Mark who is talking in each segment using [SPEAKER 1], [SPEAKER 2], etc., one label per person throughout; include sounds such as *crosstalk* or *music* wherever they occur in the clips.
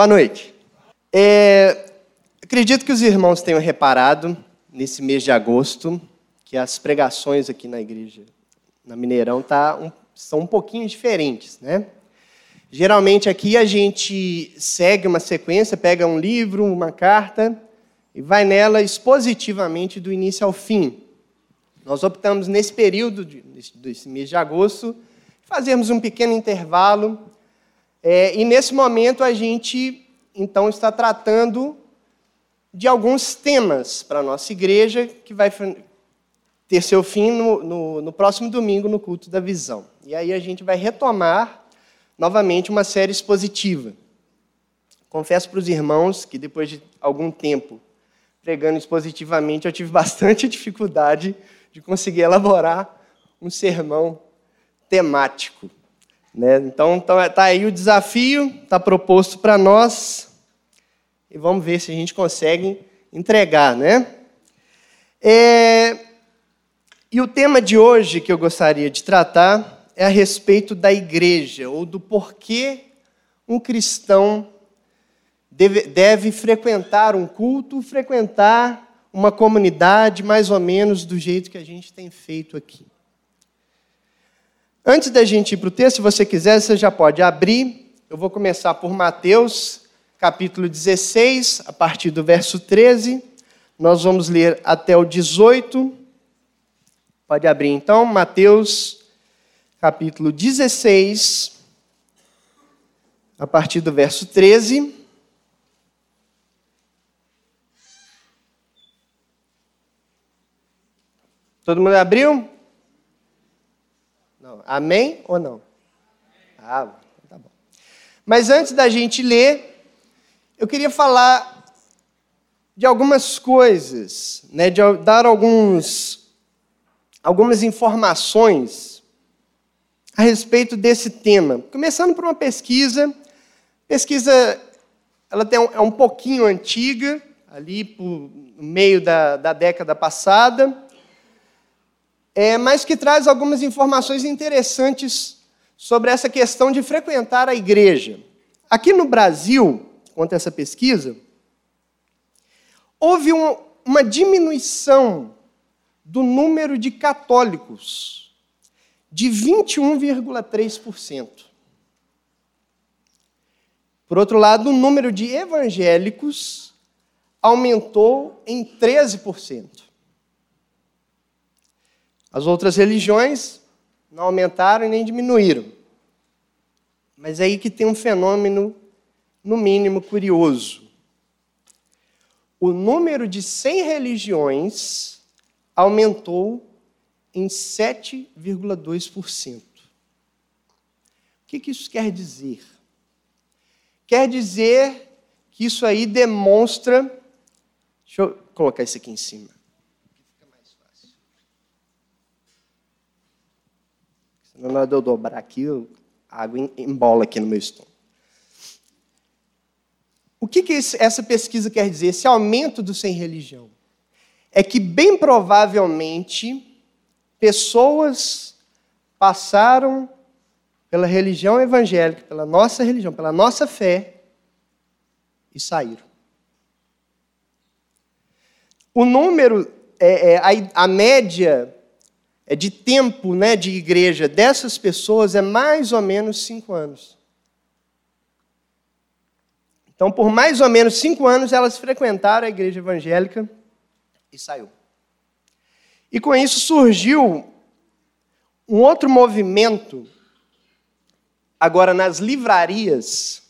[SPEAKER 1] Boa noite. É, acredito que os irmãos tenham reparado, nesse mês de agosto, que as pregações aqui na igreja, na Mineirão, tá um, são um pouquinho diferentes, né? Geralmente aqui a gente segue uma sequência, pega um livro, uma carta e vai nela expositivamente do início ao fim. Nós optamos nesse período, de, desse mês de agosto, fazermos um pequeno intervalo. É, e nesse momento a gente, então, está tratando de alguns temas para a nossa igreja, que vai ter seu fim no, no, no próximo domingo, no culto da visão. E aí a gente vai retomar novamente uma série expositiva. Confesso para os irmãos que depois de algum tempo pregando expositivamente, eu tive *laughs* bastante dificuldade de conseguir elaborar um sermão temático. Né? Então, está tá aí o desafio, está proposto para nós, e vamos ver se a gente consegue entregar. Né? É... E o tema de hoje que eu gostaria de tratar é a respeito da igreja, ou do porquê um cristão deve, deve frequentar um culto, frequentar uma comunidade mais ou menos do jeito que a gente tem feito aqui. Antes da gente ir para o texto, se você quiser, você já pode abrir. Eu vou começar por Mateus, capítulo 16, a partir do verso 13. Nós vamos ler até o 18. Pode abrir então, Mateus, capítulo 16, a partir do verso 13. Todo mundo abriu? Não. Amém ou não? Ah, tá bom. Mas antes da gente ler, eu queria falar de algumas coisas, né, de dar alguns, algumas informações a respeito desse tema. Começando por uma pesquisa, pesquisa ela tem um, é um pouquinho antiga, ali por, no meio da, da década passada, é, mas que traz algumas informações interessantes sobre essa questão de frequentar a igreja. Aqui no Brasil, quanto a essa pesquisa, houve um, uma diminuição do número de católicos de 21,3%. Por outro lado, o número de evangélicos aumentou em 13%. As outras religiões não aumentaram e nem diminuíram. Mas é aí que tem um fenômeno, no mínimo, curioso. O número de 100 religiões aumentou em 7,2%. O que, que isso quer dizer? Quer dizer que isso aí demonstra. Deixa eu colocar isso aqui em cima. Na hora de eu dobrar aqui, a água embola aqui no meu estômago. O que, que essa pesquisa quer dizer? Esse aumento do sem religião? É que, bem provavelmente, pessoas passaram pela religião evangélica, pela nossa religião, pela nossa fé, e saíram. O número, é, é, a, a média de tempo né, de igreja dessas pessoas é mais ou menos cinco anos. Então, por mais ou menos cinco anos, elas frequentaram a igreja evangélica e saiu. E com isso surgiu um outro movimento, agora nas livrarias,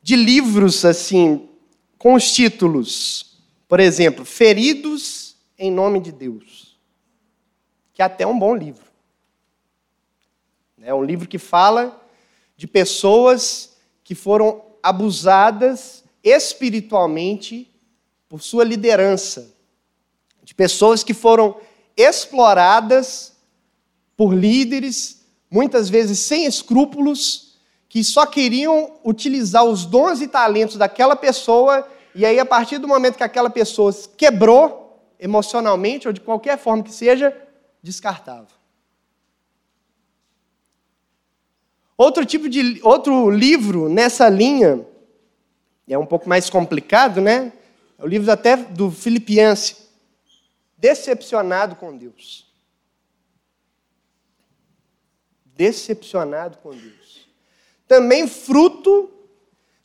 [SPEAKER 1] de livros assim, com os títulos, por exemplo, Feridos em Nome de Deus que é até um bom livro. É um livro que fala de pessoas que foram abusadas espiritualmente por sua liderança, de pessoas que foram exploradas por líderes, muitas vezes sem escrúpulos, que só queriam utilizar os dons e talentos daquela pessoa, e aí, a partir do momento que aquela pessoa quebrou emocionalmente, ou de qualquer forma que seja, descartava. Outro tipo de outro livro nessa linha é um pouco mais complicado, né? É o livro até do Filipiense. Decepcionado com Deus. Decepcionado com Deus. Também fruto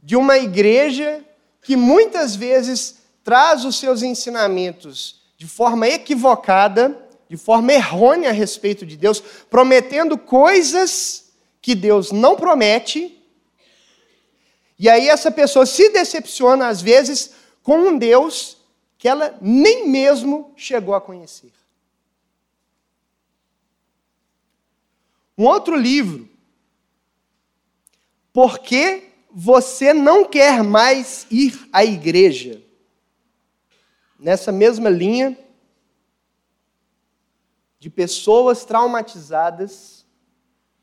[SPEAKER 1] de uma igreja que muitas vezes traz os seus ensinamentos de forma equivocada, de forma errônea a respeito de Deus, prometendo coisas que Deus não promete. E aí essa pessoa se decepciona, às vezes, com um Deus que ela nem mesmo chegou a conhecer. Um outro livro, Por que você não quer mais ir à igreja? Nessa mesma linha de pessoas traumatizadas,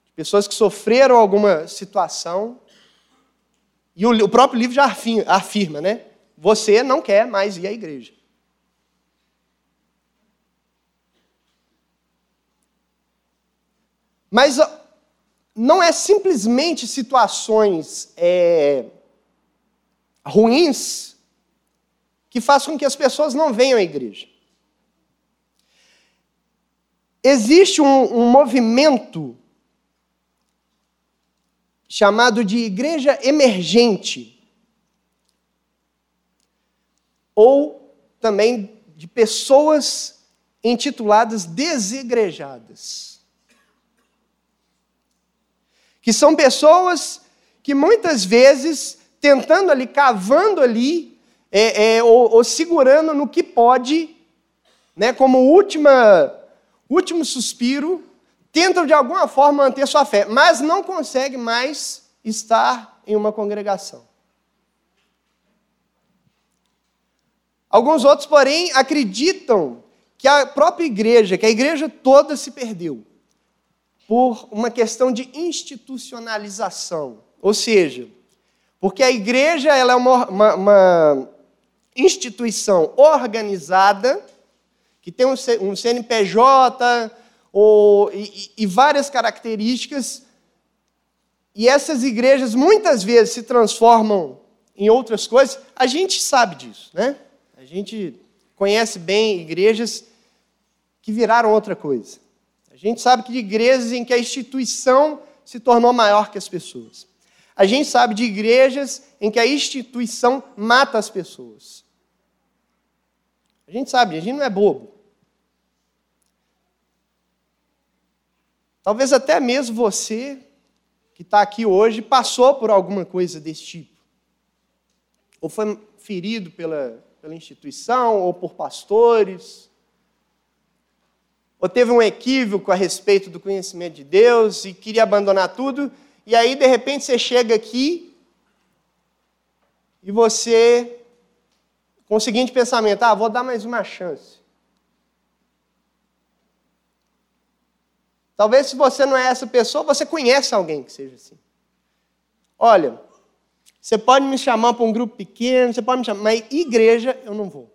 [SPEAKER 1] de pessoas que sofreram alguma situação, e o, próprio livro já afirma, né? Você não quer mais ir à igreja. Mas não é simplesmente situações é, ruins que façam com que as pessoas não venham à igreja. Existe um, um movimento chamado de igreja emergente ou também de pessoas intituladas desigrejadas. Que são pessoas que muitas vezes, tentando ali, cavando ali, é, é, ou, ou, segurando no que pode, né, como última, último suspiro, tentam de alguma forma manter sua fé, mas não conseguem mais estar em uma congregação. Alguns outros, porém, acreditam que a própria igreja, que a igreja toda se perdeu por uma questão de institucionalização. Ou seja, porque a igreja ela é uma, uma, uma instituição organizada, que tem um CNPJ ou, e, e várias características, e essas igrejas muitas vezes se transformam em outras coisas, a gente sabe disso, né? A gente conhece bem igrejas que viraram outra coisa. A gente sabe que de igrejas em que a instituição se tornou maior que as pessoas. A gente sabe de igrejas em que a instituição mata as pessoas. A gente sabe, a gente não é bobo. Talvez até mesmo você que está aqui hoje passou por alguma coisa desse tipo. Ou foi ferido pela, pela instituição ou por pastores, ou teve um equívoco a respeito do conhecimento de Deus e queria abandonar tudo, e aí de repente você chega aqui e você com o seguinte pensamento: ah, vou dar mais uma chance. Talvez se você não é essa pessoa, você conhece alguém que seja assim. Olha, você pode me chamar para um grupo pequeno, você pode me chamar, mas igreja eu não vou.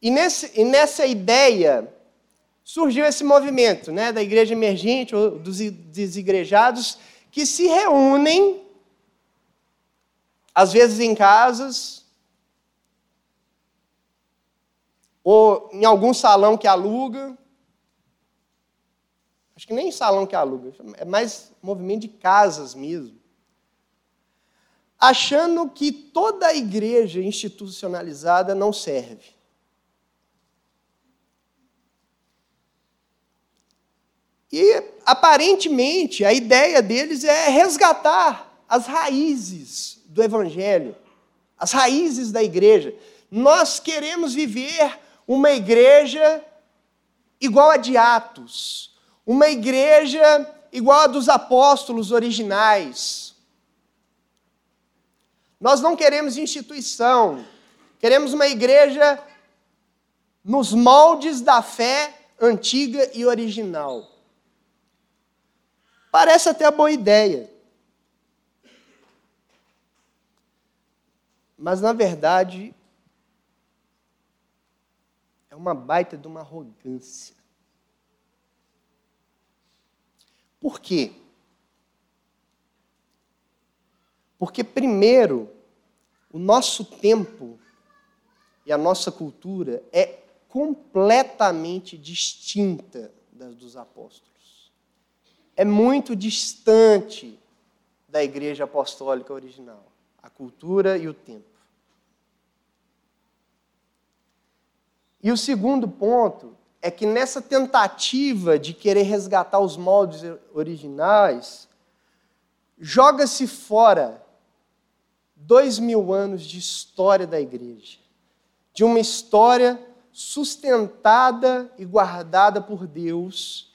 [SPEAKER 1] E, nesse, e nessa ideia surgiu esse movimento né, da igreja emergente, ou dos desigrejados, que se reúnem, às vezes em casas, ou em algum salão que aluga, Acho que nem salão que aluga, é mais movimento de casas mesmo. Achando que toda a igreja institucionalizada não serve. E, aparentemente, a ideia deles é resgatar as raízes do Evangelho, as raízes da igreja. Nós queremos viver uma igreja igual a de Atos, uma igreja igual a dos apóstolos originais. Nós não queremos instituição, queremos uma igreja nos moldes da fé antiga e original. Parece até boa ideia. Mas, na verdade, é uma baita de uma arrogância. Por quê? Porque, primeiro, o nosso tempo e a nossa cultura é completamente distinta das dos apóstolos. É muito distante da igreja apostólica original, a cultura e o tempo. E o segundo ponto é que nessa tentativa de querer resgatar os moldes originais, joga-se fora dois mil anos de história da igreja, de uma história sustentada e guardada por Deus,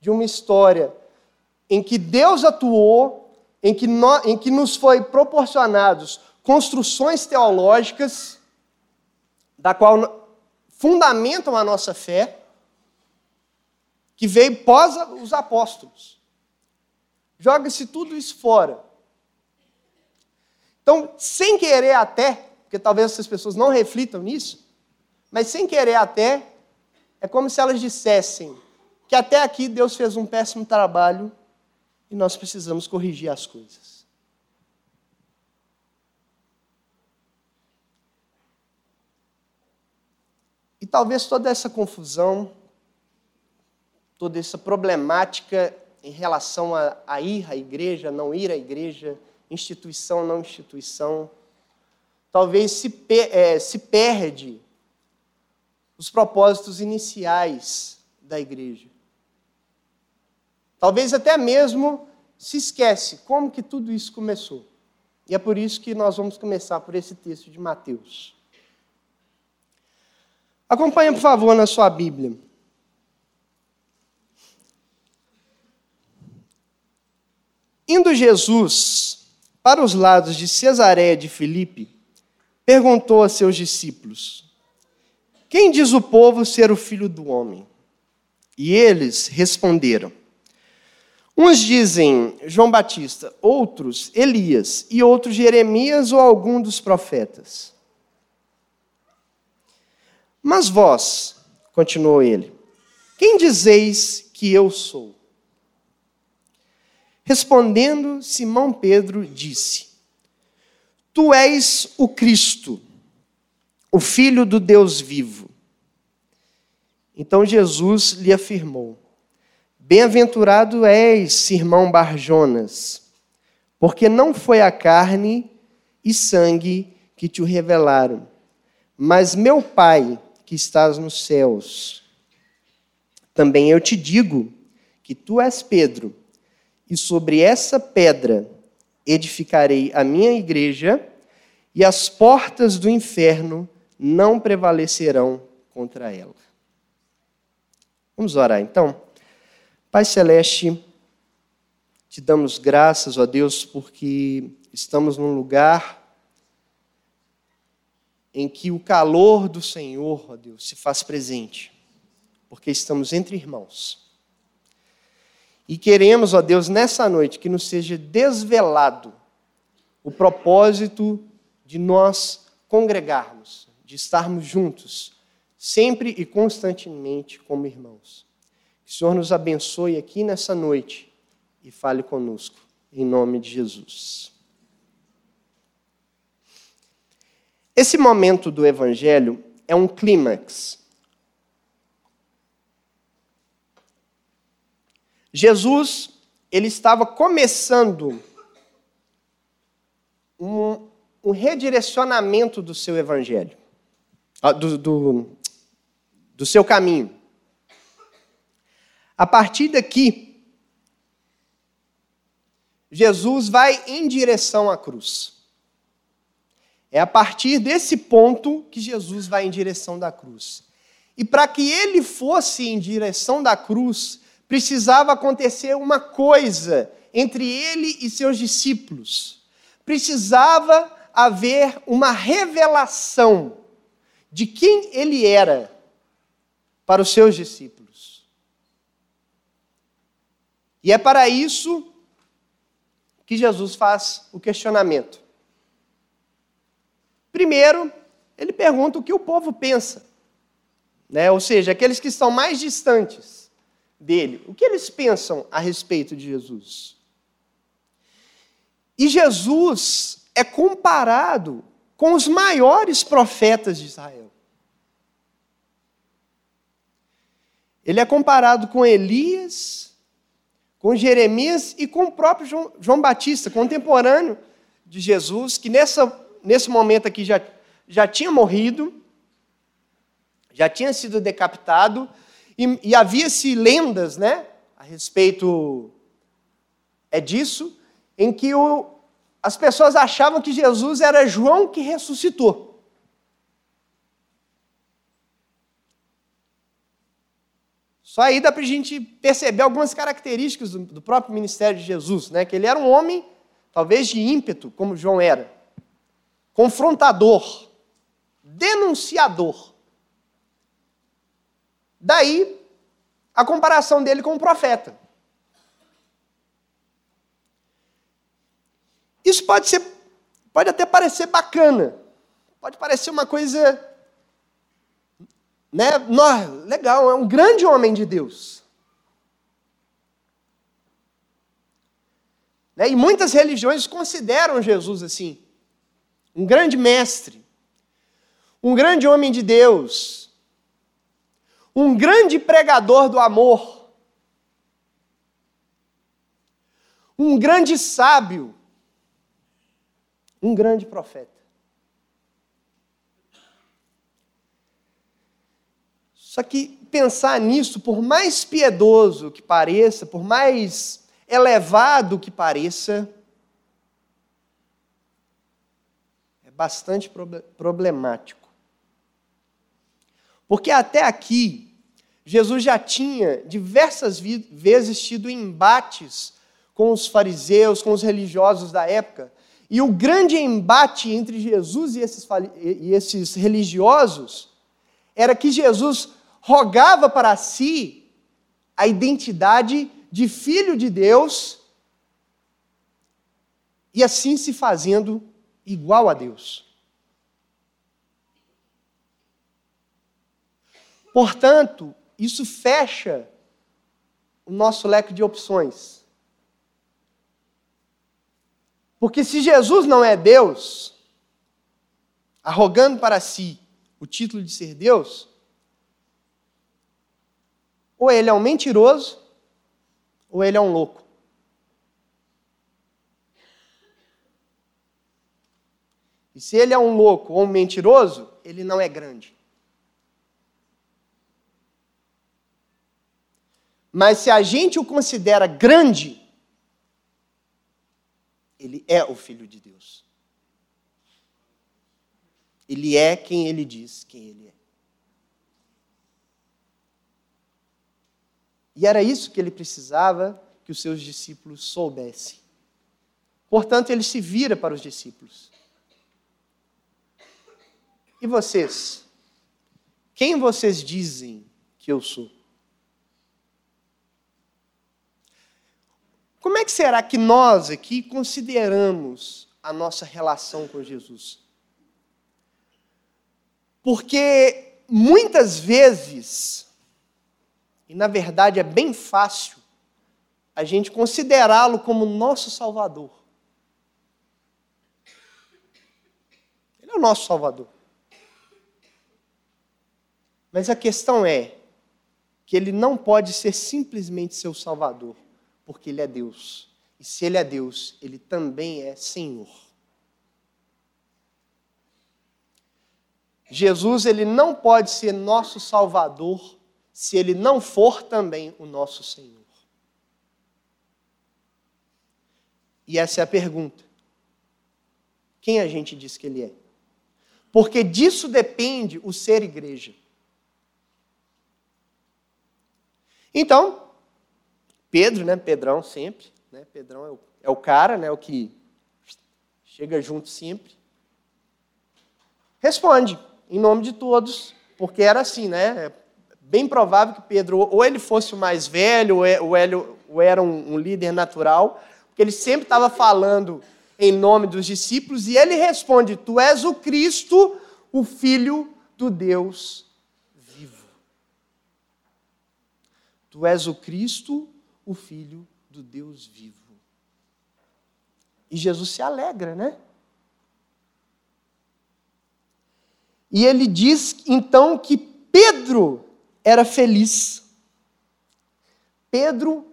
[SPEAKER 1] de uma história em que Deus atuou, em que, no, em que nos foi proporcionados construções teológicas, da qual fundamentam a nossa fé, que veio pós os apóstolos. Joga-se tudo isso fora. Então, sem querer até, porque talvez essas pessoas não reflitam nisso, mas sem querer até, é como se elas dissessem que até aqui Deus fez um péssimo trabalho e nós precisamos corrigir as coisas. E talvez toda essa confusão, toda essa problemática em relação a, a ir à igreja, não ir à igreja, instituição, não instituição, talvez se, é, se perde os propósitos iniciais da igreja. Talvez até mesmo se esquece como que tudo isso começou. E é por isso que nós vamos começar por esse texto de Mateus. Acompanhe, por favor, na sua Bíblia. Indo Jesus para os lados de Cesareia de Filipe, perguntou a seus discípulos: quem diz o povo ser o filho do homem? E eles responderam: Uns dizem João Batista, outros Elias, e outros Jeremias ou algum dos profetas. Mas vós, continuou ele, quem dizeis que eu sou? Respondendo, Simão Pedro disse: Tu és o Cristo o Filho do Deus vivo. Então Jesus lhe afirmou: Bem-aventurado és, irmão Barjonas, porque não foi a carne e sangue que te o revelaram, mas meu Pai que estás nos céus. Também eu te digo que tu és Pedro, e sobre essa pedra edificarei a minha igreja, e as portas do inferno não prevalecerão contra ela. Vamos orar então. Pai Celeste, te damos graças, ó Deus, porque estamos num lugar em que o calor do Senhor, ó Deus, se faz presente, porque estamos entre irmãos. E queremos, ó Deus, nessa noite que nos seja desvelado o propósito de nós congregarmos de estarmos juntos, sempre e constantemente como irmãos. Que o Senhor nos abençoe aqui nessa noite e fale conosco, em nome de Jesus. Esse momento do Evangelho é um clímax. Jesus, ele estava começando um, um redirecionamento do seu Evangelho. Ah, do, do, do seu caminho. A partir daqui, Jesus vai em direção à cruz. É a partir desse ponto que Jesus vai em direção da cruz. E para que ele fosse em direção da cruz, precisava acontecer uma coisa entre ele e seus discípulos. Precisava haver uma revelação de quem ele era para os seus discípulos. E é para isso que Jesus faz o questionamento. Primeiro, ele pergunta o que o povo pensa. Né? Ou seja, aqueles que estão mais distantes dele, o que eles pensam a respeito de Jesus? E Jesus é comparado com os maiores profetas de Israel. Ele é comparado com Elias, com Jeremias e com o próprio João, João Batista, contemporâneo de Jesus, que nessa, nesse momento aqui já, já tinha morrido, já tinha sido decapitado, e, e havia-se lendas né, a respeito é disso, em que o, as pessoas achavam que Jesus era João que ressuscitou. Só aí dá para a gente perceber algumas características do, do, próprio ministério de Jesus, né? Que ele era um homem, talvez de ímpeto, como João era, confrontador, denunciador. Daí a comparação dele com o profeta. Isso pode ser, pode até parecer bacana, pode parecer uma coisa né? legal, é um grande homem de Deus. Né? E muitas religiões consideram Jesus assim, um grande mestre, um grande homem de Deus, um grande pregador do amor, um grande sábio, um grande profeta. Só que pensar nisso, por mais piedoso que pareça, por mais elevado que pareça, é bastante problemático. Porque até aqui, Jesus já tinha diversas vezes tido embates com os fariseus, com os religiosos da época. E o grande embate entre Jesus e esses, e esses religiosos era que Jesus rogava para si a identidade de filho de Deus e assim se fazendo igual a Deus. Portanto, isso fecha o nosso leque de opções. Porque se Jesus não é Deus, arrogando para si o título de ser Deus, ou ele é um mentiroso, ou ele é um louco. E se ele é um louco ou um mentiroso, ele não é grande. Mas se a gente o considera grande, ele é o Filho de Deus. Ele é quem ele diz quem ele é. E era isso que ele precisava que os seus discípulos soubessem. Portanto, ele se vira para os discípulos. E vocês? Quem vocês dizem que eu sou? Como é que será que nós aqui consideramos a nossa relação com Jesus? Porque muitas vezes e na verdade é bem fácil a gente considerá-lo como nosso Salvador. Ele é o nosso Salvador. Mas a questão é que ele não pode ser simplesmente seu Salvador, porque ele é Deus. E se ele é Deus, ele também é Senhor. Jesus ele não pode ser nosso Salvador se ele não for também o nosso Senhor? E essa é a pergunta. Quem a gente diz que ele é? Porque disso depende o ser igreja. Então, Pedro, né? Pedrão sempre, né? Pedrão é o, é o cara, né? O que chega junto sempre. Responde em nome de todos, porque era assim, né? bem provável que Pedro, ou ele fosse o mais velho, ou é, era um líder natural, porque ele sempre estava falando em nome dos discípulos, e ele responde: Tu és o Cristo, o Filho do Deus vivo. Tu és o Cristo, o Filho do Deus vivo. E Jesus se alegra, né? E ele diz então que Pedro era feliz. Pedro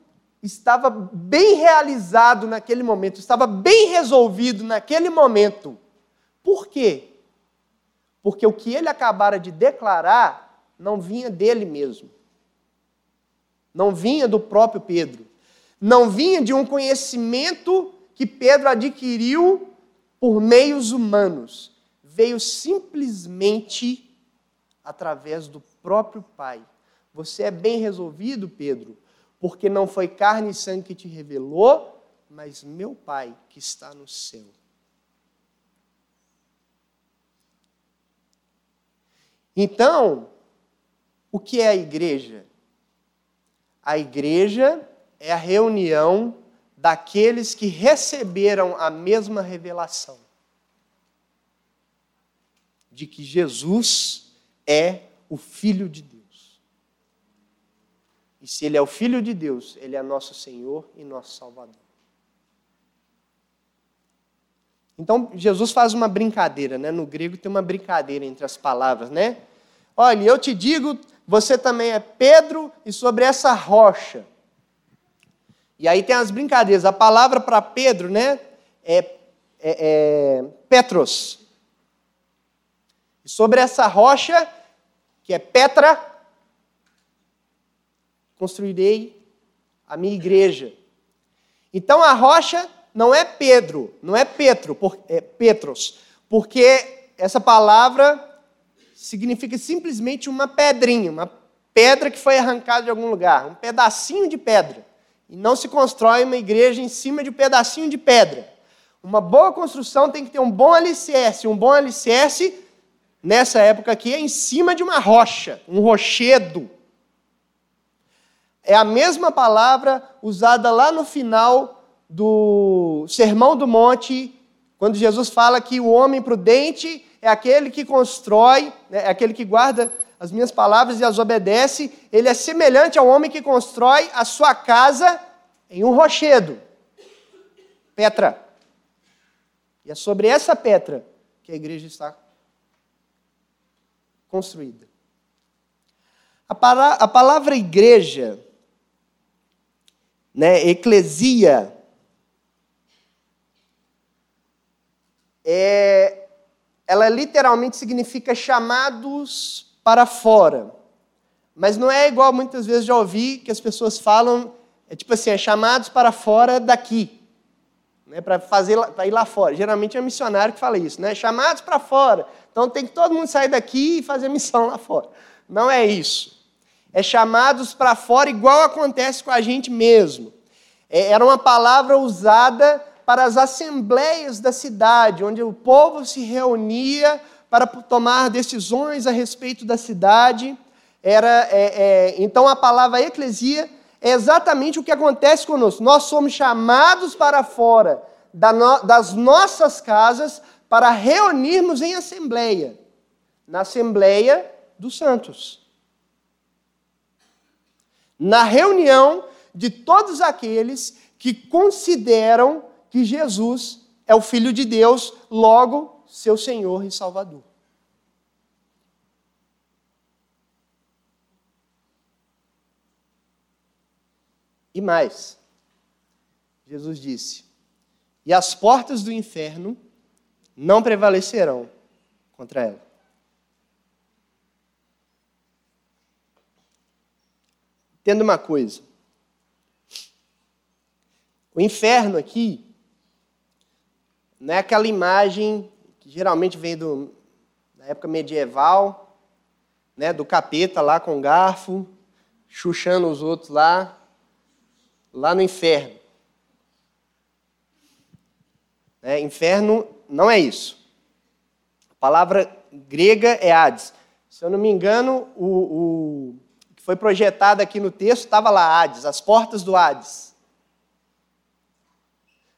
[SPEAKER 1] estava bem realizado naquele momento, estava bem resolvido naquele momento. Por quê? Porque o que ele acabara de declarar não vinha dele mesmo. Não vinha do próprio Pedro. Não vinha de um conhecimento que Pedro adquiriu por meios humanos. Veio simplesmente através do próprio Pai. Você é bem resolvido, Pedro, porque não foi carne e sangue que te revelou, mas meu Pai que está no céu. Então, o que é a igreja? A igreja é a reunião daqueles que receberam a mesma revelação de que Jesus é o Filho de Deus. E se Ele é o Filho de Deus, Ele é nosso Senhor e nosso Salvador. Então, Jesus faz uma brincadeira, né? No grego tem uma brincadeira entre as palavras, né? Olha, eu te digo, você também é Pedro, e sobre essa rocha. E aí tem as brincadeiras. A palavra para Pedro, né? É, é, é Petros. E sobre essa rocha, que é Petra, construirei a minha igreja. Então a rocha não é Pedro, não é Petro, é Petros, porque essa palavra significa simplesmente uma pedrinha, uma pedra que foi arrancada de algum lugar, um pedacinho de pedra. E não se constrói uma igreja em cima de um pedacinho de pedra. Uma boa construção tem que ter um bom alicerce. Um bom alicerce, nessa época aqui, é em cima de uma rocha, um rochedo. É a mesma palavra usada lá no final do Sermão do Monte, quando Jesus fala que o homem prudente é aquele que constrói, né, é aquele que guarda as minhas palavras e as obedece, ele é semelhante ao homem que constrói a sua casa em um rochedo. Petra. E é sobre essa Petra que a igreja está construída. A, palavra igreja né, eclesia, é, ela literalmente significa chamados para fora. Mas não é igual muitas vezes já ouvi que as pessoas falam, é tipo assim, é chamados para fora daqui. Né, para fazer ir lá fora. Geralmente é missionário que fala isso, né? Chamados para fora. Então tem que todo mundo sair daqui e fazer missão lá fora. Não é isso é chamados para fora, igual acontece com a gente mesmo. É, era uma palavra usada para as assembleias da cidade, onde o povo se reunia para tomar decisões a respeito da cidade. Era, é, é, então a palavra eclesia é exatamente o que acontece conosco. Nós somos chamados para fora das nossas casas para reunirmos em assembleia, na Assembleia dos Santos na reunião de todos aqueles que consideram que Jesus é o Filho de Deus, logo seu Senhor e Salvador. E mais, Jesus disse: E as portas do inferno não prevalecerão contra ela. Entenda uma coisa. O inferno aqui não é aquela imagem que geralmente vem do, da época medieval, né, do capeta lá com garfo, chuchando os outros lá, lá no inferno. É, inferno não é isso. A palavra grega é Hades. Se eu não me engano, o, o foi projetada aqui no texto, estava lá Hades, as portas do Hades.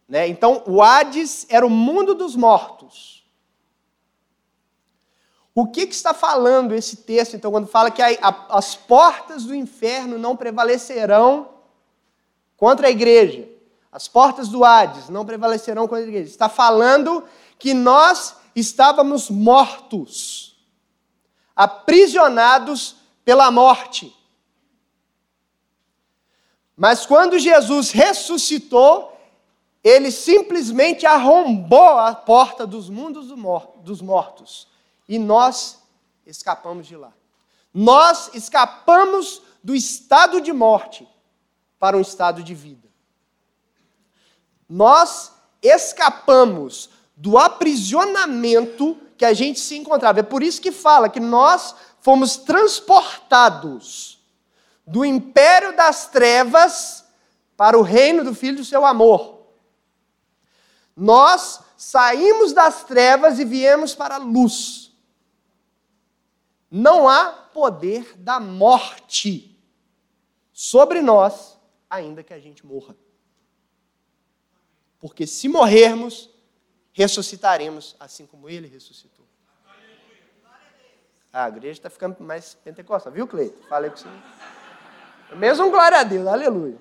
[SPEAKER 1] Né? Então, o Hades era o mundo dos mortos. O que, que está falando esse texto, então, quando fala que a, a, as portas do inferno não prevalecerão contra a igreja? As portas do Hades não prevalecerão contra a igreja. Está falando que nós estávamos mortos, aprisionados pela morte. Mas quando Jesus ressuscitou, ele simplesmente arrombou a porta dos mundos dos mortos. E nós escapamos de lá. Nós escapamos do estado de morte para um estado de vida. Nós escapamos do aprisionamento que a gente se encontrava. É por isso que fala que nós fomos transportados do império das trevas para o reino do Filho do seu amor. Nós saímos das trevas e viemos para a luz. Não há poder da morte sobre nós, ainda que a gente morra. Porque se morrermos, ressuscitaremos assim como ele ressuscitou. Ah, a igreja está ficando mais pentecostal, viu, Cleito? Falei com você. Mesmo glória a Deus, aleluia.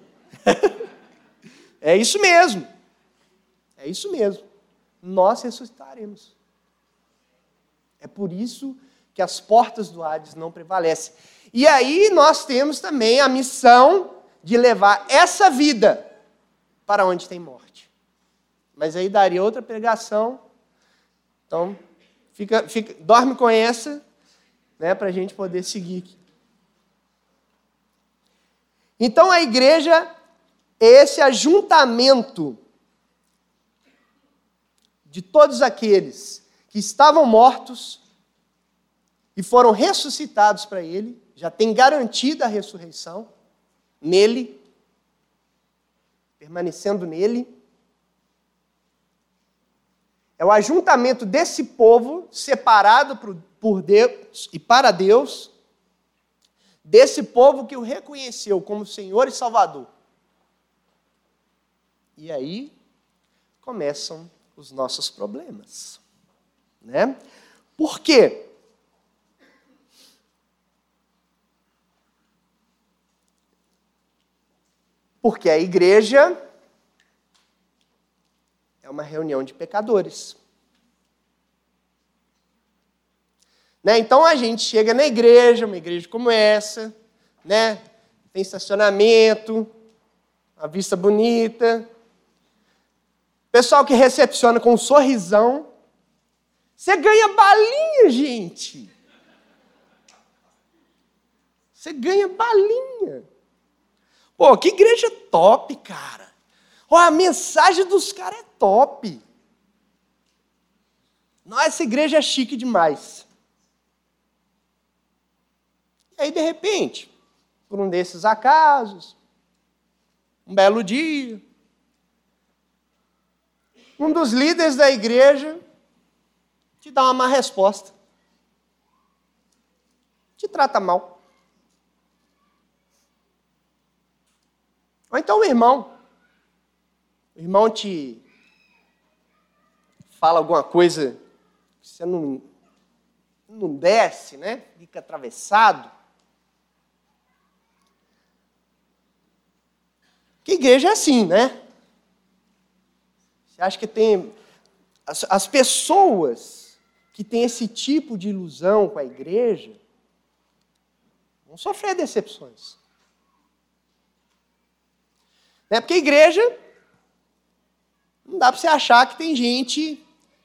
[SPEAKER 1] *laughs* é isso mesmo. É isso mesmo. Nós ressuscitaremos. É por isso que as portas do Hades não prevalecem. E aí nós temos também a missão de levar essa vida para onde tem morte. Mas aí daria outra pregação. Então, fica, fica, dorme com essa né, para a gente poder seguir aqui. Então a igreja é esse ajuntamento de todos aqueles que estavam mortos e foram ressuscitados para ele, já tem garantida a ressurreição nele, permanecendo nele. É o ajuntamento desse povo separado por Deus e para Deus, desse povo que o reconheceu como Senhor e Salvador. E aí começam os nossos problemas, né? Por quê? Porque a igreja é uma reunião de pecadores. Né? Então a gente chega na igreja, uma igreja como essa, né? tem estacionamento, a vista bonita, pessoal que recepciona com um sorrisão. Você ganha balinha, gente. Você ganha balinha. Pô, que igreja top, cara. Ó, a mensagem dos caras é top. Nossa, igreja é chique demais. E aí, de repente, por um desses acasos, um belo dia, um dos líderes da igreja te dá uma má resposta. Te trata mal. Ou então o irmão. O irmão te fala alguma coisa que você não, não desce, né? Fica atravessado. Que igreja é assim, né? Você acha que tem. As, as pessoas que têm esse tipo de ilusão com a igreja vão sofrer decepções. Né? Porque a igreja não dá para você achar que tem gente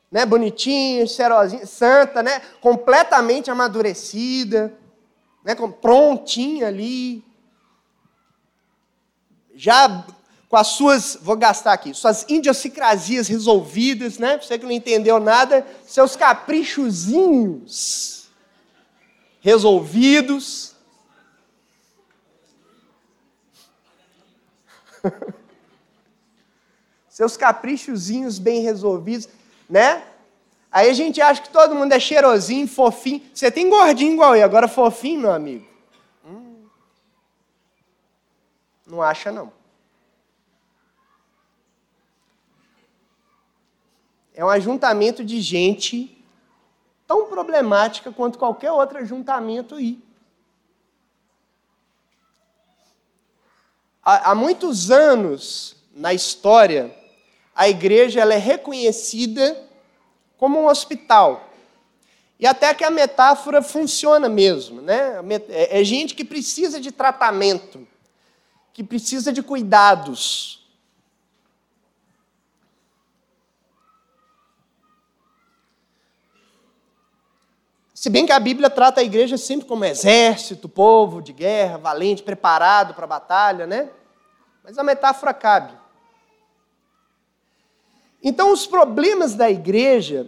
[SPEAKER 1] né, bonitinha, cheirosinha, santa, né, completamente amadurecida, né, prontinha ali, já com as suas, vou gastar aqui, suas idiosincrasias resolvidas, né? Você que não entendeu nada, seus caprichozinhos resolvidos. *laughs* seus caprichozinhos bem resolvidos, né? Aí a gente acha que todo mundo é cheirosinho, fofinho. Você tem gordinho igual eu, agora fofinho, meu amigo. Não acha, não. É um ajuntamento de gente tão problemática quanto qualquer outro ajuntamento aí. Há, há muitos anos, na história, a igreja ela é reconhecida como um hospital. E até que a metáfora funciona mesmo. Né? É, é gente que precisa de tratamento, que precisa de cuidados. Se bem que a Bíblia trata a igreja sempre como exército, povo de guerra, valente, preparado para a batalha, né? Mas a metáfora cabe. Então, os problemas da igreja,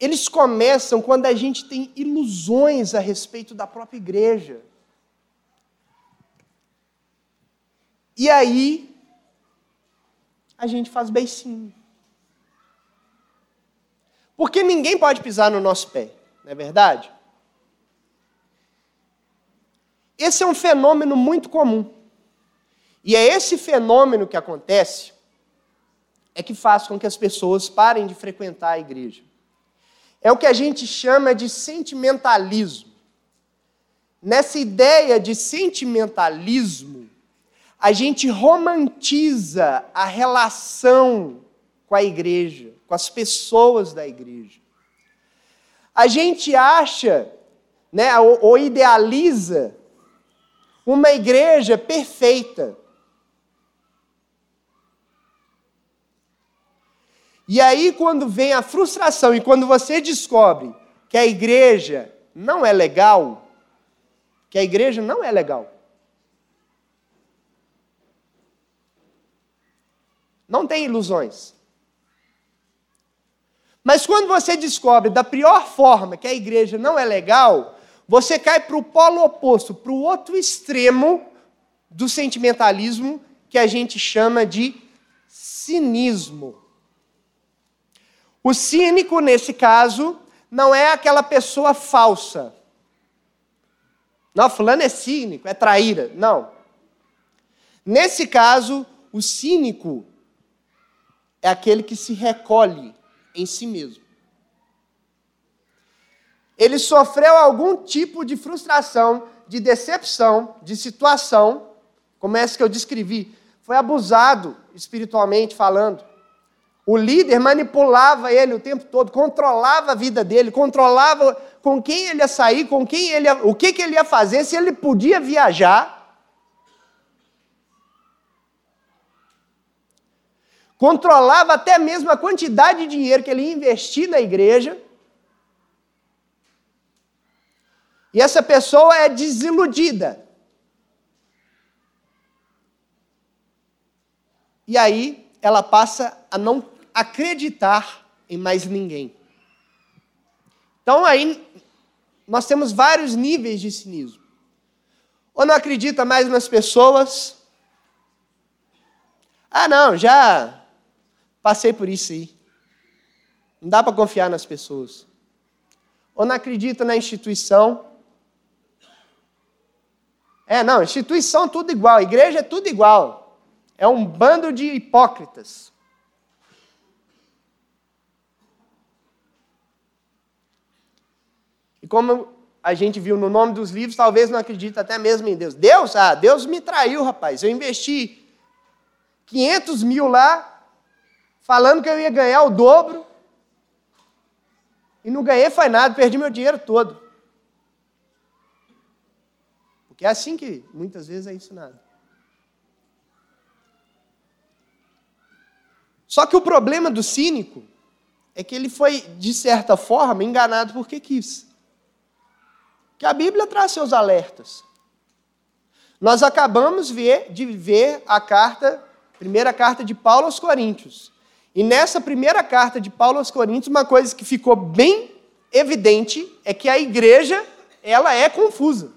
[SPEAKER 1] eles começam quando a gente tem ilusões a respeito da própria igreja. E aí, a gente faz beicinho. Porque ninguém pode pisar no nosso pé, não é verdade? Esse é um fenômeno muito comum. E é esse fenômeno que acontece é que faz com que as pessoas parem de frequentar a igreja. É o que a gente chama de sentimentalismo. Nessa ideia de sentimentalismo, a gente romantiza a relação com a igreja, com as pessoas da igreja. A gente acha, né, ou, ou idealiza uma igreja perfeita. E aí, quando vem a frustração e quando você descobre que a igreja não é legal, que a igreja não é legal, não tem ilusões. Mas quando você descobre da pior forma que a igreja não é legal, você cai para o polo oposto, para o outro extremo do sentimentalismo que a gente chama de cinismo. O cínico, nesse caso, não é aquela pessoa falsa. Não, fulano é cínico, é traíra. Não. Nesse caso, o cínico é aquele que se recolhe em si mesmo. Ele sofreu algum tipo de frustração, de decepção, de situação, como essa que eu descrevi. Foi abusado espiritualmente falando. O líder manipulava ele o tempo todo, controlava a vida dele, controlava com quem ele ia sair, com quem ele ia, o que, que ele ia fazer, se ele podia viajar. Controlava até mesmo a quantidade de dinheiro que ele ia investir na igreja. E essa pessoa é desiludida. E aí ela passa a não acreditar em mais ninguém. Então aí nós temos vários níveis de cinismo. Ou não acredita mais nas pessoas. Ah, não, já passei por isso aí. Não dá para confiar nas pessoas. Ou não acredita na instituição. É, não, instituição tudo igual, igreja é tudo igual. É um bando de hipócritas. E como a gente viu no nome dos livros, talvez não acredita até mesmo em Deus. Deus, ah, Deus me traiu, rapaz. Eu investi 500 mil lá, falando que eu ia ganhar o dobro, e não ganhei foi nada, perdi meu dinheiro todo. Porque é assim que muitas vezes é ensinado. Só que o problema do cínico é que ele foi, de certa forma, enganado porque quis que a Bíblia traz seus alertas. Nós acabamos de ver a carta, primeira carta de Paulo aos Coríntios. E nessa primeira carta de Paulo aos Coríntios, uma coisa que ficou bem evidente é que a igreja, ela é confusa.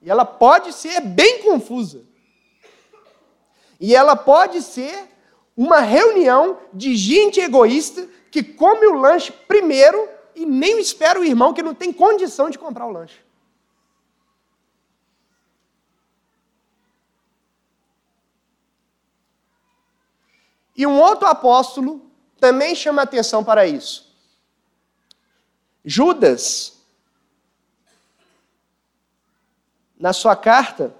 [SPEAKER 1] E ela pode ser bem confusa. E ela pode ser uma reunião de gente egoísta que come o lanche primeiro e nem espera o irmão que não tem condição de comprar o lanche. E um outro apóstolo também chama atenção para isso. Judas, na sua carta,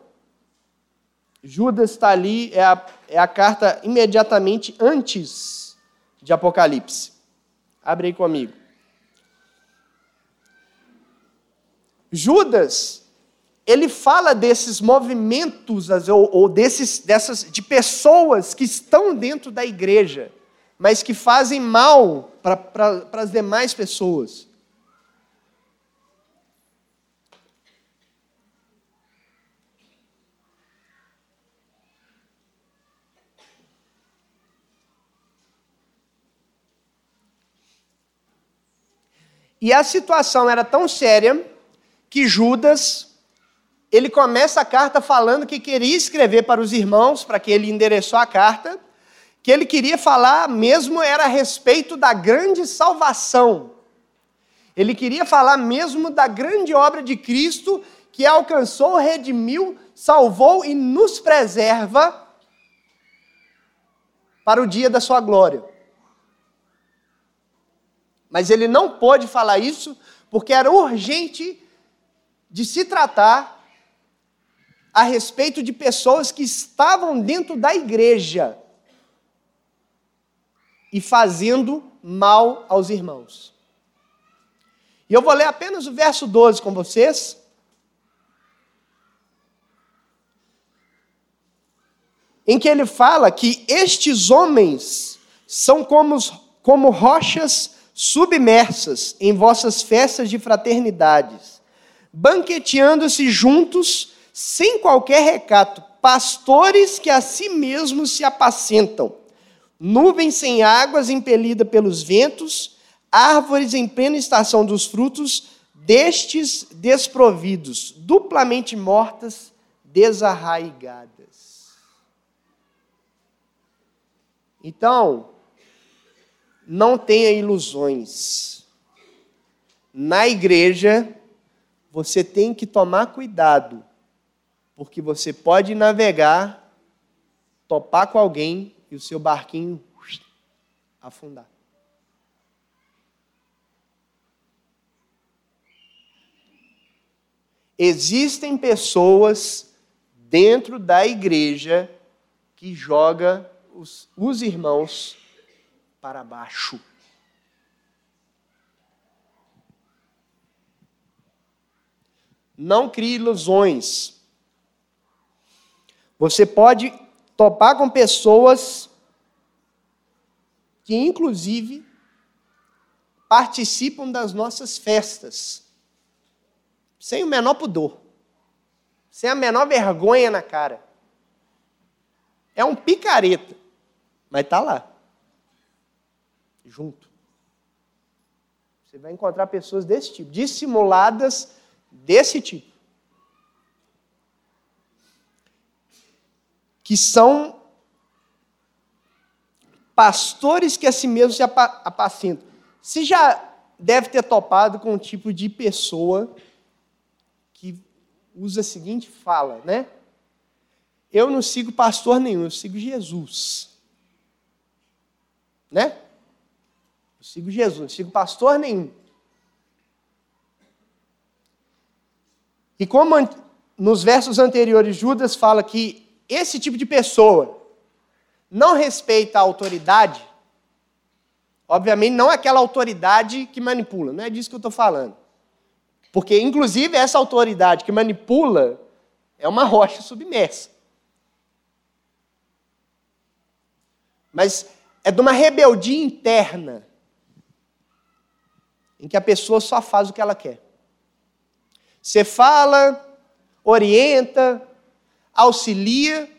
[SPEAKER 1] Judas está ali, é a, é a carta imediatamente antes de Apocalipse. Abre aí comigo. Judas, ele fala desses movimentos ou, ou desses, dessas, de pessoas que estão dentro da igreja, mas que fazem mal para as demais pessoas. E a situação era tão séria que Judas ele começa a carta falando que queria escrever para os irmãos, para que ele endereçou a carta, que ele queria falar mesmo era a respeito da grande salvação. Ele queria falar mesmo da grande obra de Cristo que alcançou, redimiu, salvou e nos preserva para o dia da sua glória. Mas ele não pôde falar isso porque era urgente de se tratar a respeito de pessoas que estavam dentro da igreja e fazendo mal aos irmãos. E eu vou ler apenas o verso 12 com vocês. Em que ele fala que estes homens são como, como rochas submersas em vossas festas de fraternidades, banqueteando-se juntos, sem qualquer recato, pastores que a si mesmos se apacentam, nuvens sem águas impelida pelos ventos, árvores em plena estação dos frutos, destes desprovidos, duplamente mortas, desarraigadas. Então, não tenha ilusões. Na igreja, você tem que tomar cuidado, porque você pode navegar, topar com alguém e o seu barquinho afundar. Existem pessoas dentro da igreja que joga os, os irmãos para baixo. Não crie ilusões. Você pode topar com pessoas que, inclusive, participam das nossas festas, sem o menor pudor, sem a menor vergonha na cara. É um picareta, mas está lá junto. Você vai encontrar pessoas desse tipo, dissimuladas desse tipo. Que são pastores que a si mesmos se apacentam. Você já deve ter topado com um tipo de pessoa que usa a seguinte fala, né? Eu não sigo pastor nenhum, eu sigo Jesus. Né? sigo Jesus, não sigo pastor nenhum. E como nos versos anteriores Judas fala que esse tipo de pessoa não respeita a autoridade, obviamente não aquela autoridade que manipula, não é disso que eu estou falando. Porque, inclusive, essa autoridade que manipula é uma rocha submersa. Mas é de uma rebeldia interna em que a pessoa só faz o que ela quer. Você fala, orienta, auxilia,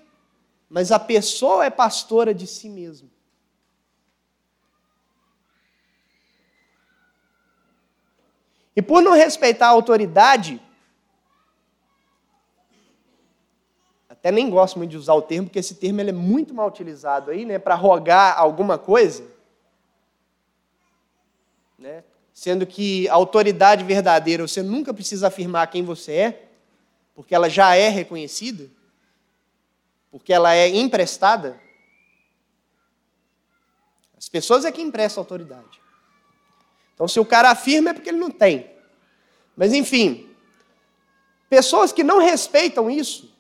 [SPEAKER 1] mas a pessoa é pastora de si mesma. E por não respeitar a autoridade, até nem gosto muito de usar o termo, porque esse termo ele é muito mal utilizado aí, né, para rogar alguma coisa. Né? sendo que a autoridade verdadeira você nunca precisa afirmar quem você é, porque ela já é reconhecida, porque ela é emprestada, as pessoas é que emprestam autoridade. Então, se o cara afirma, é porque ele não tem. Mas, enfim, pessoas que não respeitam isso,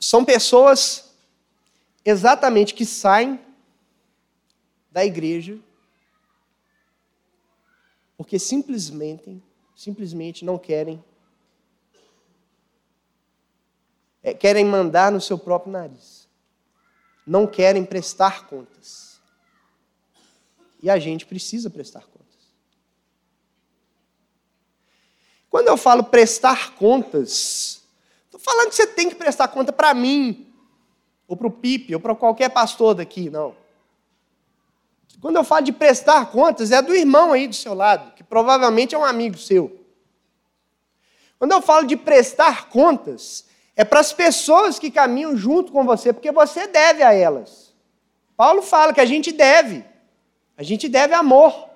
[SPEAKER 1] são pessoas exatamente que saem da igreja porque simplesmente, simplesmente não querem é, querem mandar no seu próprio nariz. Não querem prestar contas. E a gente precisa prestar contas. Quando eu falo prestar contas, estou falando que você tem que prestar conta para mim, ou para o Pipe, ou para qualquer pastor daqui, não. Quando eu falo de prestar contas, é do irmão aí do seu lado, que provavelmente é um amigo seu. Quando eu falo de prestar contas, é para as pessoas que caminham junto com você, porque você deve a elas. Paulo fala que a gente deve. A gente deve amor.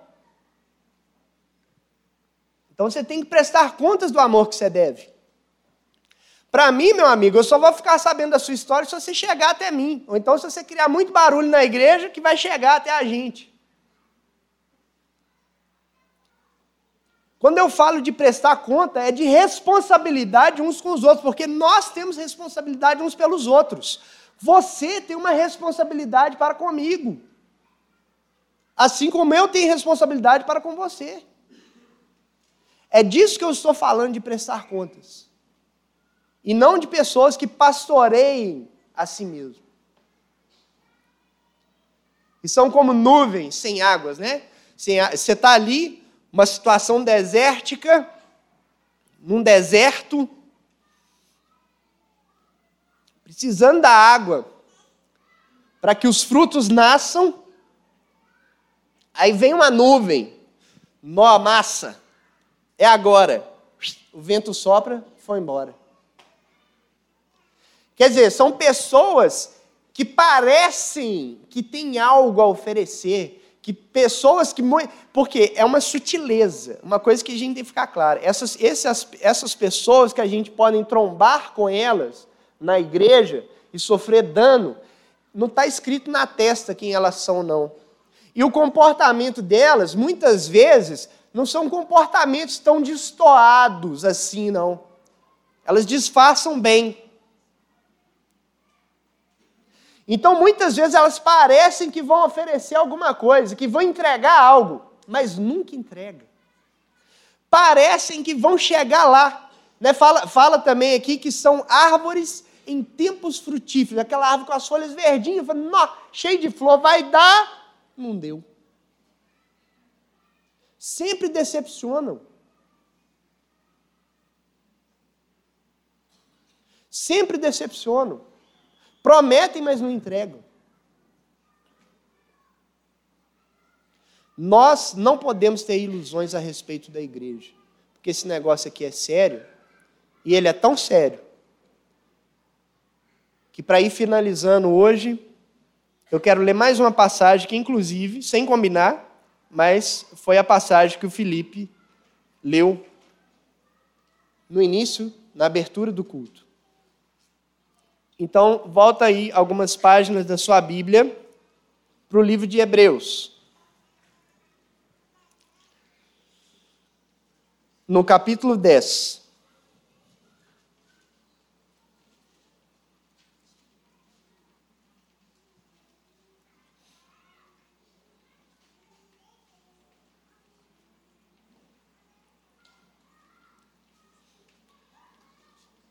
[SPEAKER 1] Então você tem que prestar contas do amor que você deve. Para mim, meu amigo, eu só vou ficar sabendo da sua história se você chegar até mim. Ou então se você criar muito barulho na igreja, que vai chegar até a gente. Quando eu falo de prestar conta, é de responsabilidade uns com os outros, porque nós temos responsabilidade uns pelos outros. Você tem uma responsabilidade para comigo. Assim como eu tenho responsabilidade para com você. É disso que eu estou falando de prestar contas. E não de pessoas que pastoreiem a si mesmo. E são como nuvens sem águas, né? Você está ali, uma situação desértica, num deserto, precisando da água para que os frutos nasçam. Aí vem uma nuvem, nó massa, é agora. O vento sopra, foi embora. Quer dizer, são pessoas que parecem que têm algo a oferecer, que pessoas que. Porque é uma sutileza, uma coisa que a gente tem que ficar claro. Essas, essas, essas pessoas que a gente pode trombar com elas na igreja e sofrer dano, não está escrito na testa quem elas são, não. E o comportamento delas, muitas vezes, não são comportamentos tão destoados assim, não. Elas disfarçam bem. Então, muitas vezes, elas parecem que vão oferecer alguma coisa, que vão entregar algo, mas nunca entrega. Parecem que vão chegar lá. Né? Fala, fala também aqui que são árvores em tempos frutíferos, aquela árvore com as folhas verdinhas, fala, cheio de flor, vai dar? Não deu. Sempre decepcionam. Sempre decepcionam. Prometem, mas não entregam. Nós não podemos ter ilusões a respeito da igreja, porque esse negócio aqui é sério, e ele é tão sério, que para ir finalizando hoje, eu quero ler mais uma passagem que, inclusive, sem combinar, mas foi a passagem que o Felipe leu no início, na abertura do culto. Então, volta aí algumas páginas da sua Bíblia para o livro de Hebreus. No capítulo 10.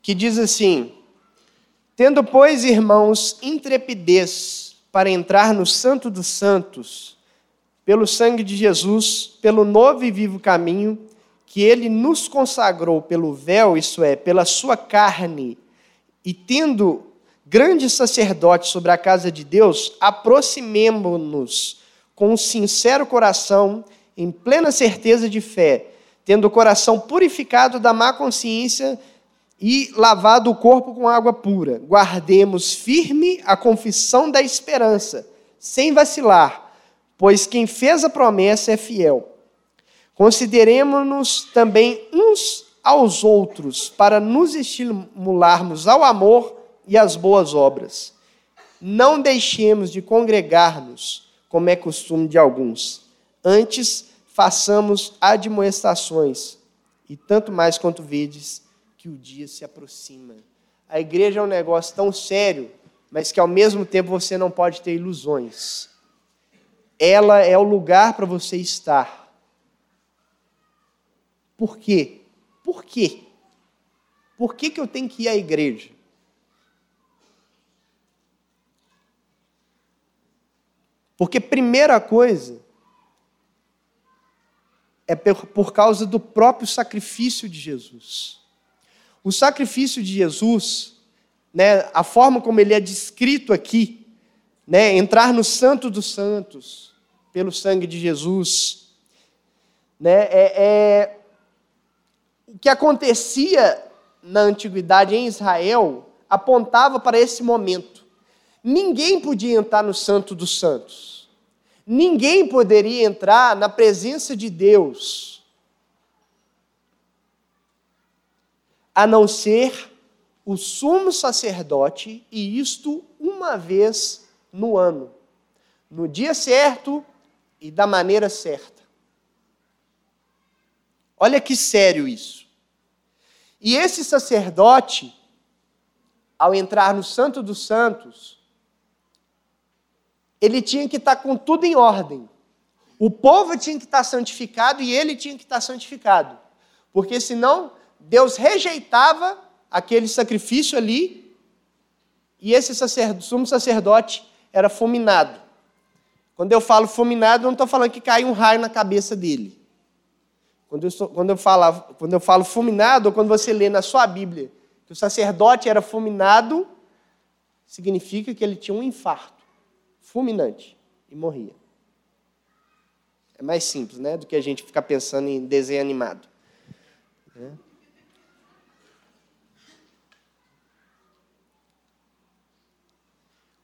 [SPEAKER 1] Que diz assim: Tendo, pois, irmãos, intrepidez para entrar no Santo dos Santos, pelo sangue de Jesus, pelo novo e vivo caminho que ele nos consagrou pelo véu, isso é, pela sua carne, e tendo grande sacerdote sobre a casa de Deus, aproximemo-nos com um sincero coração, em plena certeza de fé, tendo o coração purificado da má consciência e lavado o corpo com água pura. Guardemos firme a confissão da esperança, sem vacilar, pois quem fez a promessa é fiel. Consideremos-nos também uns aos outros para nos estimularmos ao amor e às boas obras. Não deixemos de congregar-nos, como é costume de alguns. Antes, façamos admoestações, e tanto mais quanto vedes que o dia se aproxima. a igreja é um negócio tão sério, mas que ao mesmo tempo você não pode ter ilusões. Ela é o lugar para você estar. Por quê? Por quê? Por que, que eu tenho que ir à igreja? Porque, primeira coisa, é por causa do próprio sacrifício de Jesus. O sacrifício de Jesus, né, a forma como ele é descrito aqui, né, entrar no Santo dos Santos pelo sangue de Jesus, né, é, é o que acontecia na antiguidade em Israel apontava para esse momento. Ninguém podia entrar no Santo dos Santos ninguém poderia entrar na presença de Deus a não ser o sumo sacerdote, e isto uma vez no ano, no dia certo e da maneira certa. Olha que sério isso. E esse sacerdote, ao entrar no Santo dos Santos, ele tinha que estar com tudo em ordem. O povo tinha que estar santificado e ele tinha que estar santificado. Porque senão Deus rejeitava aquele sacrifício ali e esse sacerdote, sumo sacerdote era fulminado. Quando eu falo fulminado, eu não estou falando que caiu um raio na cabeça dele. Quando eu, estou, quando, eu falo, quando eu falo fulminado, ou quando você lê na sua Bíblia que o sacerdote era fulminado, significa que ele tinha um infarto fulminante e morria. É mais simples, né, do que a gente ficar pensando em desenho animado. Né?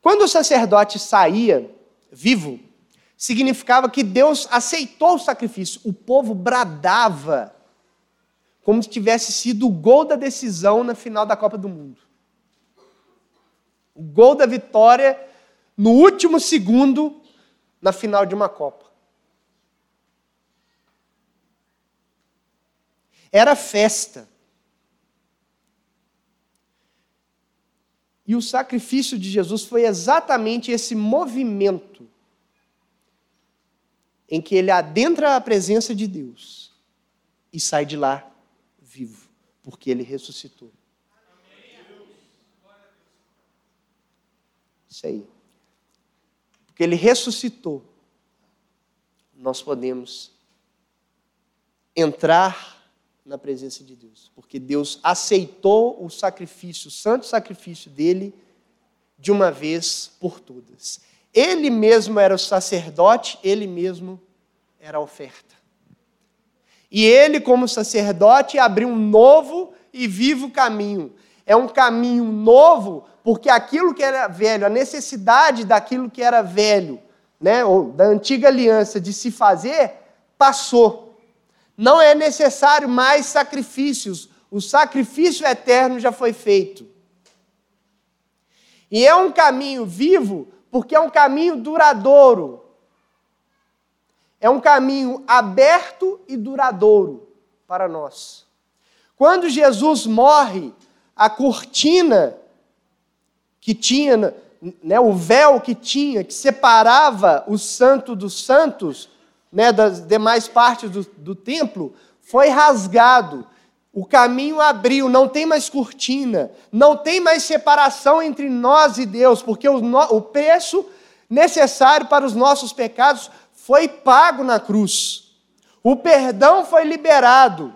[SPEAKER 1] Quando o sacerdote saía vivo, significava que Deus aceitou o sacrifício. O povo bradava como se tivesse sido o gol da decisão na final da Copa do Mundo. O gol da vitória no último segundo na final de uma Copa. Era festa. E o sacrifício de Jesus foi exatamente esse movimento em que ele adentra a presença de Deus e sai de lá vivo, porque ele ressuscitou. Isso aí porque ele ressuscitou, nós podemos entrar na presença de Deus, porque Deus aceitou o sacrifício, o santo sacrifício dele, de uma vez por todas. Ele mesmo era o sacerdote, ele mesmo era a oferta. E ele, como sacerdote, abriu um novo e vivo caminho. É um caminho novo porque aquilo que era velho, a necessidade daquilo que era velho, né, ou da antiga aliança de se fazer, passou. Não é necessário mais sacrifícios. O sacrifício eterno já foi feito. E é um caminho vivo, porque é um caminho duradouro. É um caminho aberto e duradouro para nós. Quando Jesus morre, a cortina que tinha, né, o véu que tinha, que separava o santo dos santos, né, das demais partes do, do templo, foi rasgado. O caminho abriu, não tem mais cortina, não tem mais separação entre nós e Deus, porque o, no, o preço necessário para os nossos pecados foi pago na cruz. O perdão foi liberado.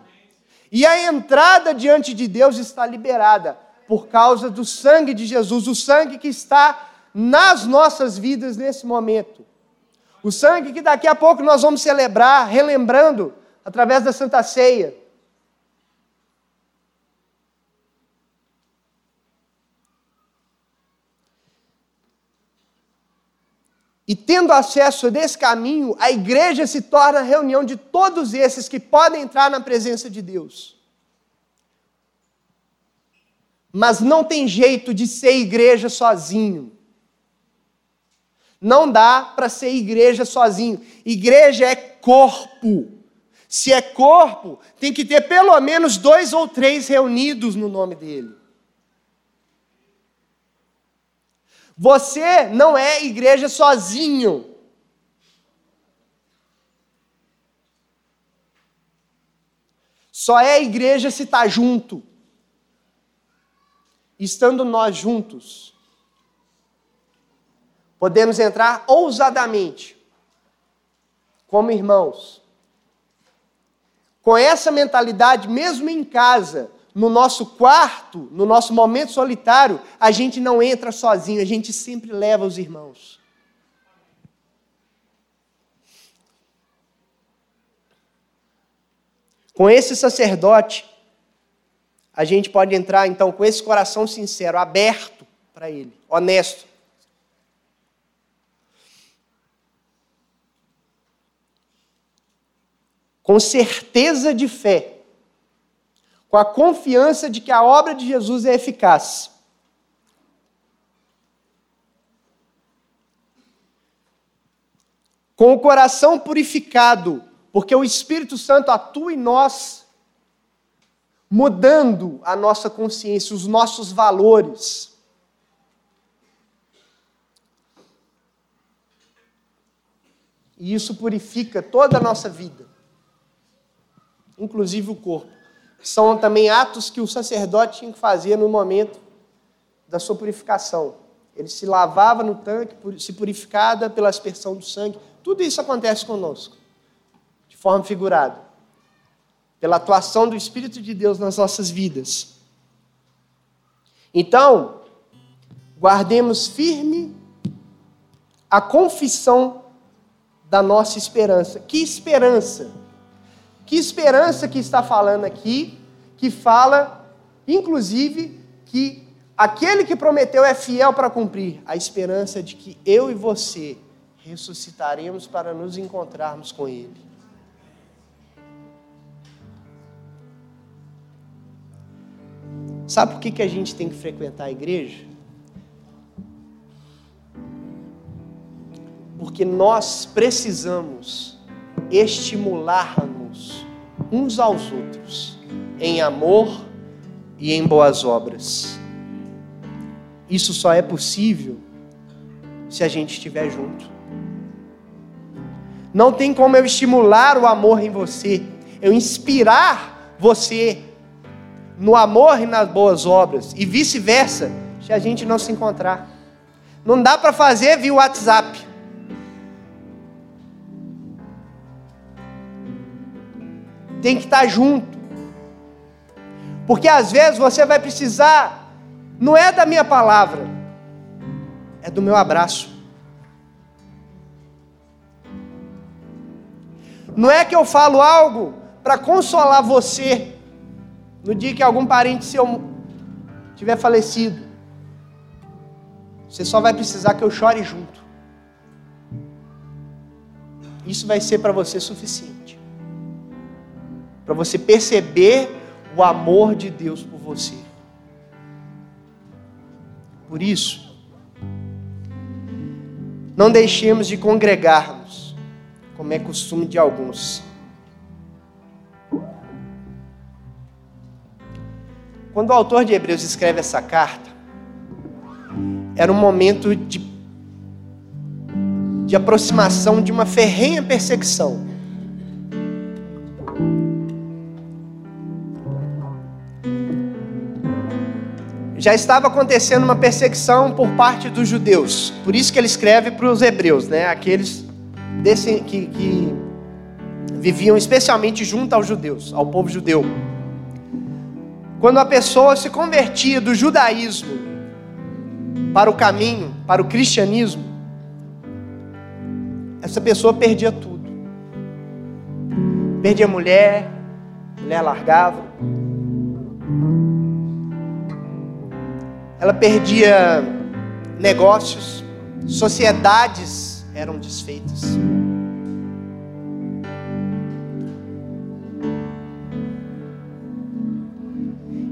[SPEAKER 1] E a entrada diante de Deus está liberada por causa do sangue de Jesus, o sangue que está nas nossas vidas nesse momento. O sangue que daqui a pouco nós vamos celebrar, relembrando, através da Santa Ceia. E tendo acesso desse caminho, a igreja se torna a reunião de todos esses que podem entrar na presença de Deus. Mas não tem jeito de ser igreja sozinho. Não dá para ser igreja sozinho. Igreja é corpo. Se é corpo, tem que ter pelo menos dois ou três reunidos no nome dele. Você não é igreja sozinho. Só é igreja se está junto. Estando nós juntos, podemos entrar ousadamente, como irmãos. Com essa mentalidade, mesmo em casa, no nosso quarto, no nosso momento solitário, a gente não entra sozinho, a gente sempre leva os irmãos. Com esse sacerdote, a gente pode entrar então com esse coração sincero, aberto para ele, honesto. Com certeza de fé com a confiança de que a obra de Jesus é eficaz. Com o coração purificado, porque o Espírito Santo atua em nós, mudando a nossa consciência, os nossos valores. E isso purifica toda a nossa vida, inclusive o corpo são também atos que o sacerdote tinha que fazer no momento da sua purificação. Ele se lavava no tanque, se purificava pela aspersão do sangue. Tudo isso acontece conosco, de forma figurada, pela atuação do Espírito de Deus nas nossas vidas. Então, guardemos firme a confissão da nossa esperança. Que esperança? Que esperança que está falando aqui, que fala, inclusive, que aquele que prometeu é fiel para cumprir. A esperança de que eu e você ressuscitaremos para nos encontrarmos com Ele. Sabe por que, que a gente tem que frequentar a igreja? Porque nós precisamos estimular-nos uns aos outros em amor e em boas obras. Isso só é possível se a gente estiver junto. Não tem como eu estimular o amor em você, eu inspirar você no amor e nas boas obras, e vice-versa, se a gente não se encontrar. Não dá para fazer via WhatsApp. Tem que estar junto. Porque às vezes você vai precisar, não é da minha palavra, é do meu abraço. Não é que eu falo algo para consolar você no dia que algum parente seu tiver falecido. Você só vai precisar que eu chore junto. Isso vai ser para você suficiente para você perceber o amor de Deus por você. Por isso, não deixemos de congregarmos, como é costume de alguns. Quando o autor de Hebreus escreve essa carta, era um momento de, de aproximação de uma ferrenha perseguição. Já estava acontecendo uma perseguição por parte dos judeus. Por isso que ele escreve para os hebreus, né? aqueles desse, que, que viviam especialmente junto aos judeus, ao povo judeu. Quando a pessoa se convertia do judaísmo para o caminho, para o cristianismo, essa pessoa perdia tudo. Perdia mulher, mulher largava ela perdia negócios, sociedades eram desfeitas.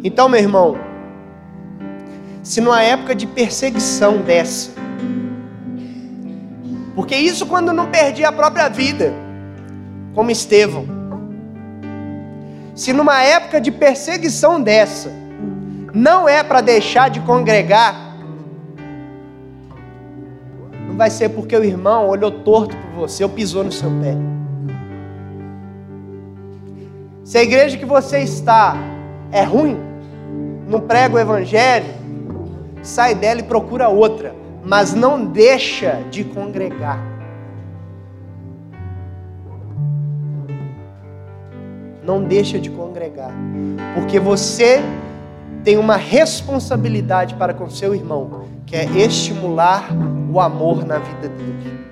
[SPEAKER 1] Então, meu irmão, se numa época de perseguição dessa, porque isso quando não perdia a própria vida, como Estevão, se numa época de perseguição dessa, não é para deixar de congregar, vai ser porque o irmão olhou torto por você ou pisou no seu pé. Se a igreja que você está é ruim, não prega o evangelho, sai dela e procura outra, mas não deixa de congregar. Não deixa de congregar, porque você tem uma responsabilidade para com seu irmão, que é estimular o amor na vida dele.